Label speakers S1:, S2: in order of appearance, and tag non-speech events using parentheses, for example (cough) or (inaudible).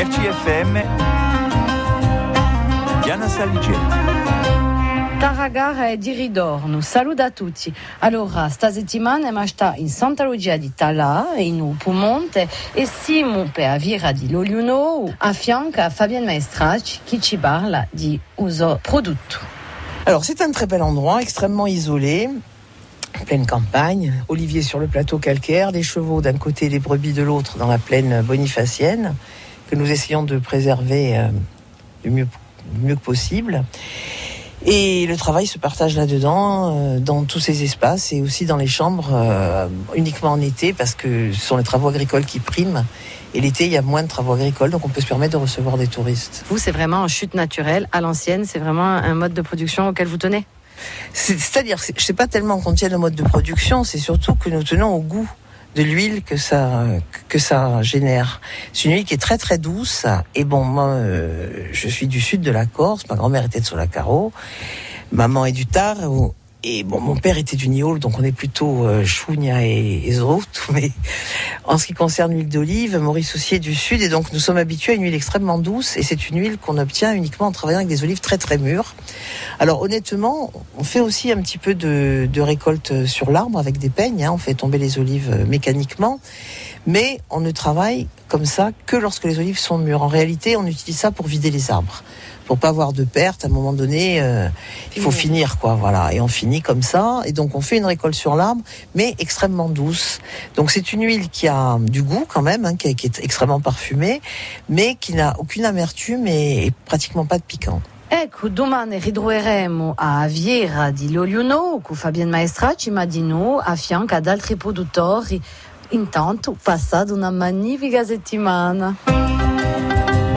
S1: RCFM Diana Saligeti.
S2: Tarragara e di Ridorno. Saluto a tutti. Allora, sta settimana sta in Santa Lucia di Talà, in Pumonte, e siamo per Avira di Loliuno, a fianco a Fabienne Maestrach, qui ci parla di uso prodotto.
S3: Alors, c'est un très bel endroit, extrêmement isolé, en pleine campagne, olivier sur le plateau calcaire, des chevaux d'un côté, des brebis de l'autre dans la plaine bonifacienne, que nous essayons de préserver euh, du mieux, que possible. Et le travail se partage là-dedans, euh, dans tous ces espaces et aussi dans les chambres, euh, uniquement en été, parce que ce sont les travaux agricoles qui priment. Et l'été, il y a moins de travaux agricoles, donc on peut se permettre de recevoir des touristes.
S2: Vous, c'est vraiment en chute naturelle, à l'ancienne, c'est vraiment un mode de production auquel vous tenez?
S3: C'est-à-dire, je sais pas tellement qu'on tienne le mode de production, c'est surtout que nous tenons au goût de l'huile que ça que ça génère. C'est une huile qui est très très douce. Et bon, moi, euh, je suis du sud de la Corse. Ma grand-mère était de Solacaro. Maman est du Tar. Et bon, mon père était du Niol, donc on est plutôt euh, et, et (laughs) Mais en ce qui concerne l'huile d'olive, Maurice aussi est du sud, et donc nous sommes habitués à une huile extrêmement douce, et c'est une huile qu'on obtient uniquement en travaillant avec des olives très très mûres. Alors honnêtement, on fait aussi un petit peu de, de récolte sur l'arbre avec des peignes, hein. on fait tomber les olives euh, mécaniquement, mais on ne travaille comme ça que lorsque les olives sont mûres. En réalité, on utilise ça pour vider les arbres pour pas avoir de perte. À un moment donné, euh, il faut finir, quoi. Voilà, et on finit comme ça. Et donc on fait une récolte sur l'arbre, mais extrêmement douce. Donc c'est une huile qui a du goût quand même, hein, qui, est extrêmement parfumée, mais qui n'a aucune amertume et, pratiquement pas de piquant.
S2: Ecco, domani ritroveremo a Viera di Loliuno con Fabienne Maestracci, ma di a fianco ad altri produttori. Intanto, passate una magnifica settimana.